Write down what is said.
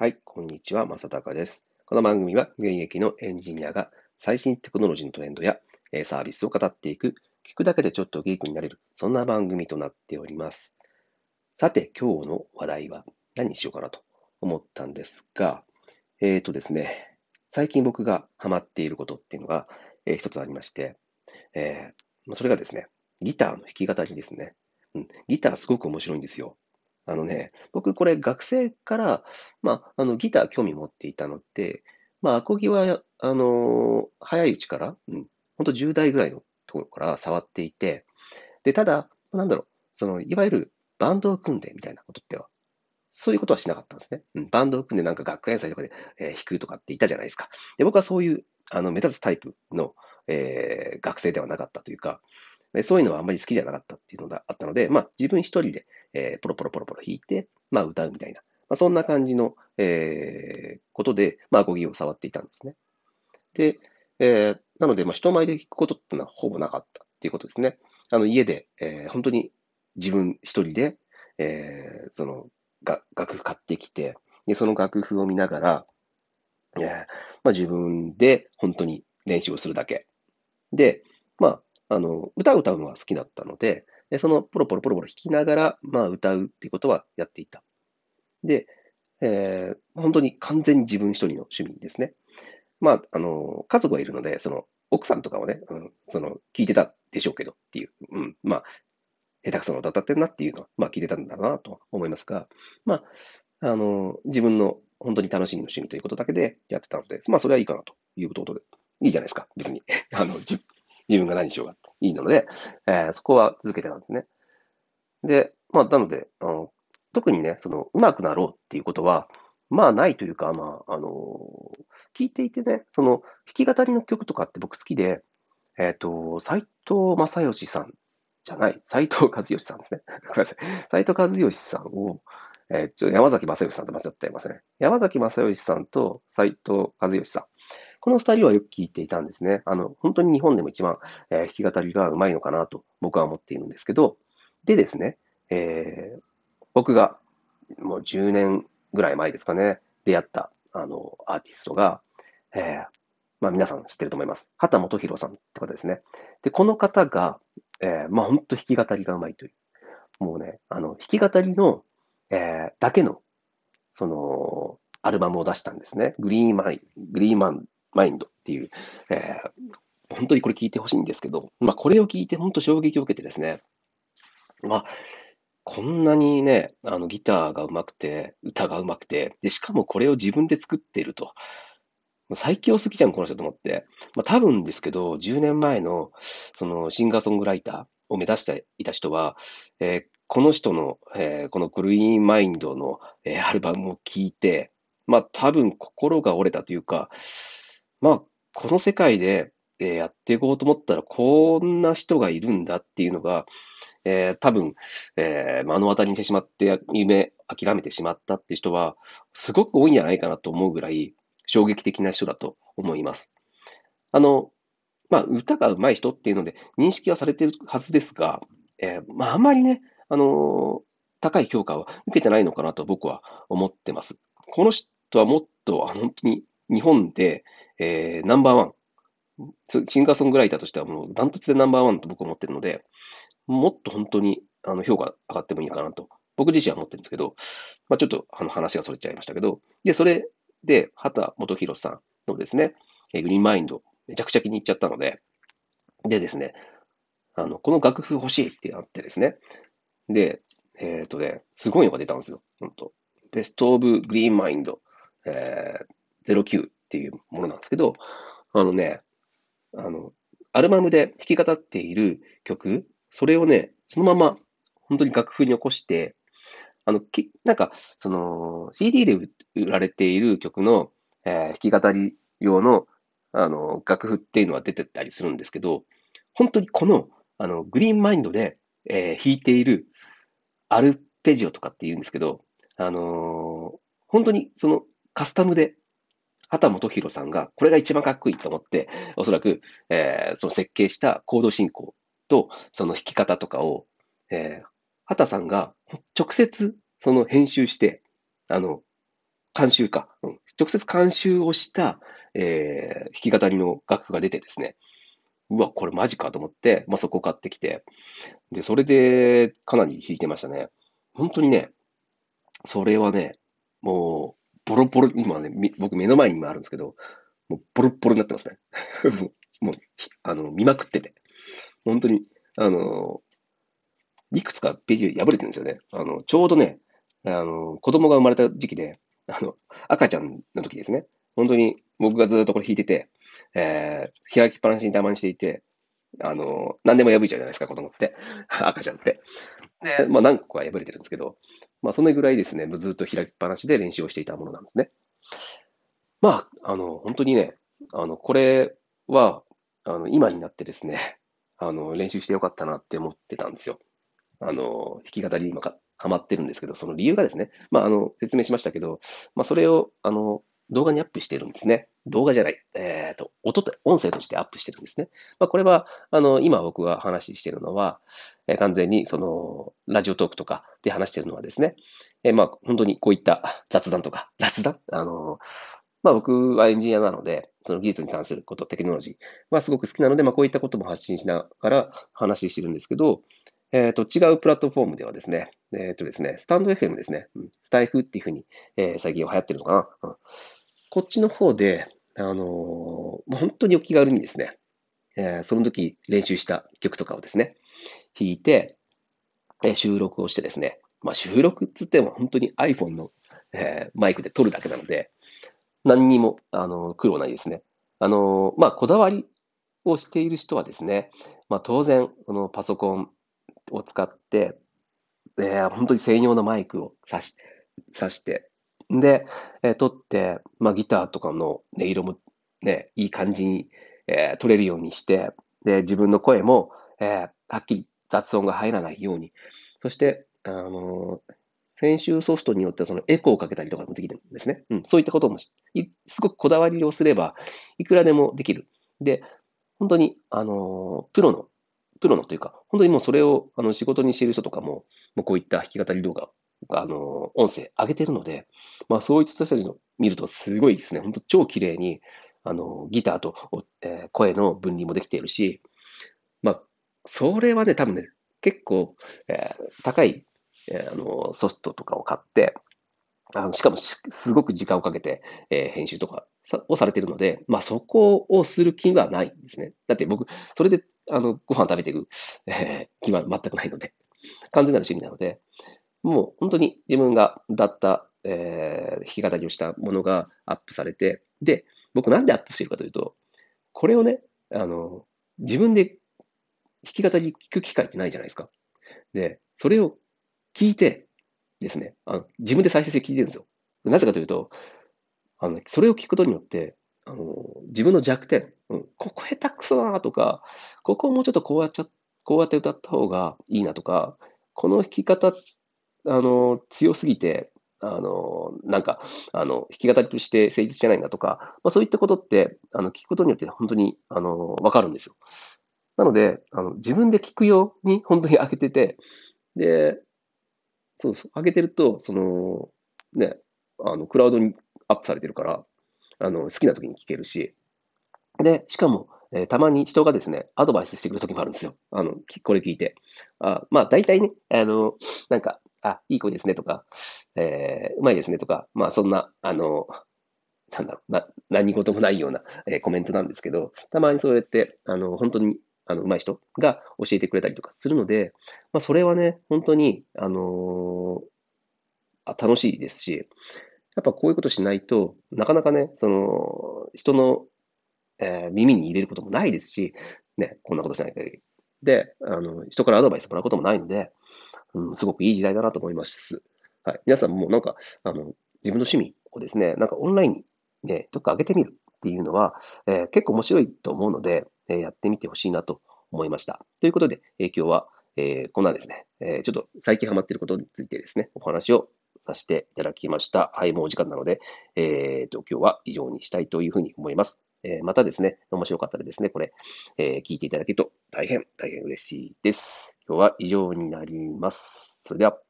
はい、こんにちは、まさたかです。この番組は現役のエンジニアが最新テクノロジーのトレンドやサービスを語っていく、聞くだけでちょっとゲークになれる、そんな番組となっております。さて、今日の話題は何にしようかなと思ったんですが、えーとですね、最近僕がハマっていることっていうのが、えー一つありまして、えーそれがですね、ギターの弾き語りですね。うん、ギターすごく面白いんですよ。あのね、僕これ学生から、まあ、あのギター興味持っていたので、まあ、アコギは、あの早いうちから、うん、本当10代ぐらいのところから触っていて、で、ただ、なんだろう、その、いわゆるバンドを組んでみたいなことっては、そういうことはしなかったんですね。うん、バンドを組んでなんか学園祭とかで、えー弾くとかって言ったじゃないですか。で、僕はそういう、あの、目立つタイプの、えー学生ではなかったというか、そういうのはあんまり好きじゃなかったっていうのがあったので、まあ、自分一人で、えーポロポロポロポロ弾いて、まあ、歌うみたいな、まあ、そんな感じの、えーことで、まあ、アコギを触っていたんですね。で、えーなので、まあ、人前で弾くことっていうのはほぼなかったっていうことですね。あの、家で、えー本当に自分一人で、えーその、が楽譜買ってきて、で、その楽譜を見ながら、えーまあ、自分で本当に練習をするだけ。で、まあ、あの、歌を歌うのは好きだったので、でそのポロポロポロポロ弾きながら、まあ、歌うっていうことはやっていた。で、えー本当に完全に自分一人の趣味ですね。まあ、あの、家族がいるので、その、奥さんとかはね、うん、その、聞いてたでしょうけどっていう、うん、まあ、下手くそな歌ってるなっていうのは、まあ、聞いてたんだろうなと思いますが、まあ、あの、自分の本当に楽しみの趣味ということだけでやってたので、まあ、それはいいかなということで、いいじゃないですか、別に。あの、自分が何しようがいいので、えーそこは続けてたんですね。で、まあ、なので、あの特にね、その、上手くなろうっていうことは、まあ、ないというか、まあ、あの聞いていてね、その、弾き語りの曲とかって僕好きで、えっ、と、斎藤正義さんじゃない、斎藤和義さんですね。ごめんなさい。斎藤和義さんを、えーちょっと山崎正義さんと間違っていますね。山崎正義さんと斎藤和義さん。この二人はよく聞いていたんですね。あの、本当に日本でも一番、えー弾き語りがうまいのかなと僕は思っているんですけど、でですね、えー僕がもう10年ぐらい前ですかね、出会ったあのアーティストが、えーまあ皆さん知ってると思います。畑本博さんって方ですね。で、この方が、えーまあ本当弾き語りがうまいという。もうね、あの、弾き語りの、えーだけの、その、アルバムを出したんですね。グリーンマイン、グリーンマンマインドっていう、えー本当にこれ聞いてほしいんですけど、まあこれを聞いて本当衝撃を受けてですね、まあ、こんなにね、あのギターが上手くて、歌が上手くて、で、しかもこれを自分で作っていると。最強すぎじゃん、この人と思って。まあ、多分ですけど、10年前のそのシンガーソングライターを目指していた人は、えーこの人の、えーこのグリーンマインドの、えーアルバムを聴いて、まあ多分心が折れたというか、まあこの世界で、えーやっていこうと思ったらこんな人がいるんだっていうのが、えー多分、えー目の当たりにしてしまって、夢諦めてしまったっていう人は、すごく多いんじゃないかなと思うぐらい、衝撃的な人だと思います。あの、まあ、歌が上手い人っていうので認識はされてるはずですが、えーまあ、あんまりね、あの高い評価は受けてないのかなと僕は思ってます。この人はもっと、あ本当に日本で、えーナンバーワン、シンガーソングライターとしてはもうダントツでナンバーワンと僕は思ってるので、もっと本当にあの評価上がってもいいかなと、僕自身は思ってるんですけど、まあ、ちょっとあの話がそれちゃいましたけど、で、それで、畑元博さんのですね、えグリーンマインド、めちゃくちゃ気に入っちゃったので、でですね、あの、この楽譜欲しいってなってですね、で、えっ、とね、すごいのが出たんですよ、本当ベストオブグリーンマインド、えー、09っていうものなんですけど、あのね、あの、アルバムで弾き語っている曲、それをね、そのまま本当に楽譜に起こして、あの、きなんか、その、CD で売売られている曲の、えー弾き語り用の、あの、楽譜っていうのは出てたりするんですけど、本当にこの、あの、グリーンマインドで、えー弾いているアルペジオとかって言うんですけど、あのー本当にそのカスタムで、畑本博さんがこれが一番かっこいいと思って、おそらく、えーその設計したコード進行とその弾き方とかを、えー畑さんが直接その編集して、あの、監修か、うん、直接監修をした、えー、弾き語りの楽譜が出てですね、うわ、これマジかと思って、まあ、そこを買ってきて、で、それでかなり弾いてましたね。本当にね、それはね、もう、ボロボロ、今ね、僕目の前にもあるんですけど、もうボロボロになってますね。もう、あの、見まくってて。本当に、あの、いくつかページ破れてるんですよね。あの、ちょうどね、あの、子供が生まれた時期で、あの、赤ちゃんの時ですね。本当に僕がずっとこれ弾いてて、えー、開きっぱなしにたまにしていて、あの、何でも破いちゃうじゃないですか、子供って。赤ちゃんって。で、まあ何個か破れてるんですけど、まあそれぐらいですね、ずっと開きっぱなしで練習をしていたものなんですね。まあ、あの、本当にね、あの、これは、あの、今になってですね、あの、練習してよかったなって思ってたんですよ。あの、弾き語り今か、ハマってるんですけど、その理由がですね、まあ、あの、説明しましたけど、まあ、それを、あの、動画にアップしてるんですね。動画じゃない。えっ、ー、と、音と、音声としてアップしてるんですね。まあ、これは、あの、今僕が話してるのは、えー、完全に、その、ラジオトークとかで話してるのはですね、えー、まあ、本当にこういった雑談とか、雑談？あの、まあ、僕はエンジニアなので、その技術に関すること、テクノロジーはすごく好きなので、まあ、こういったことも発信しながら話してるんですけど、えっ、ー、と、違うプラットフォームではですね、えっ、ー、とですね、スタンド FM ですね、スタイフっていうふうに、えー、最近は流行ってるのかな。うん、こっちの方で、あのー、本当にお気軽にですね、えー、その時練習した曲とかをですね、弾いて、えー、収録をしてですね、まあ、収録っつっても本当に iPhone の、えー、マイクで撮るだけなので、何にも、あの、苦労ないですね。あの、まあ、こだわりをしている人はですね、まあ、当然、このパソコンを使って、えー、本当に専用のマイクを挿し挿して、で、えー、撮って、まあ、ギターとかの音色もね、いい感じに、えー、撮れるようにして、で、自分の声も、えー、はっきり雑音が入らないように、そして、あのー、編集ソフトによってはそのエコーをかけたりとかもできるんですね。うん、そういったこともすごくこだわりをすれば、いくらでもできる。で、本当に、あの、プロの、プロのというか、本当にもうそれをあの仕事にしている人とかも、もうこういった弾き語り動画、あの、音声上げてるので、まあそういった人たちの見るとすごいですね、本当超綺麗に、あの、ギターと、えー、声の分離もできているし、まあ、それはね、多分ね、結構、えー、高いえー、あのソフトとかを買って、あのしかもすごく時間をかけて、えー、編集とかをされているので、まあそこをする気はないんですね。だって僕、それであのご飯食べていく、えー、気は全くないので、完全なる趣味なので、もう本当に自分が歌った、えー、弾き語りをしたものがアップされて、で、僕なんでアップしてるかというと、これをね、あの、自分で弾き語り聞く機会ってないじゃないですか。で、それを聞いてですね、あの自分で再生して聞いてるんですよ。なぜかというと、あのそれを聞くことによって、あの自分の弱点、うん、ここ下手くそだなとか、ここをもうちょっとこうやっちゃ、こうやって歌った方がいいなとか、この弾き方、あの、強すぎて、あの、なんか、あの、弾き語りとして成立してないんだとか、まあ、そういったことって、あの、聞くことによって本当に、あの、わかるんですよ。なので、あの、自分で聞くように本当に開けてて、で、そうそう、上げてると、その、ね、あの、クラウドにアップされてるから、あの、好きな時に聞けるし、で、しかも、えー、たまに人がですね、アドバイスしてくる時もあるんですよ。あの、これ聞いて。あまあ、大体ね、あの、なんか、あ、いい声ですねとか、えー、うまいですねとか、まあ、そんな、あの、なんだろう、な、何事もないような、えー、コメントなんですけど、たまにそうやって、あの、本当にあの、上手い人が教えてくれたりとかするので、まあ、それはね、本当に、あのー、楽しいですし、やっぱこういうことしないとなかなかね、その、人の、えー、耳に入れることもないですし、ね、こんなことしない限り。で、あの、人からアドバイスもらうこともないので、うん、すごくいい時代だなと思います。はい。皆さんもなんか、あの、自分の趣味をですね、なんかオンラインにね、どっか上げてみるっていうのは、えー、結構面白いと思うので、えー、やってみてほしいなと思いました。ということで、えー、今日は、えこんなですね、えちょっと最近ハマっていることについてですね、お話をさせていただきました。はい、もうお時間なので、えーと、今日は以上にしたいというふうに思います。えまたですね、面白かったらですね、これ、え聞いていただけると大変、大変嬉しいです。は以上になります。それでは。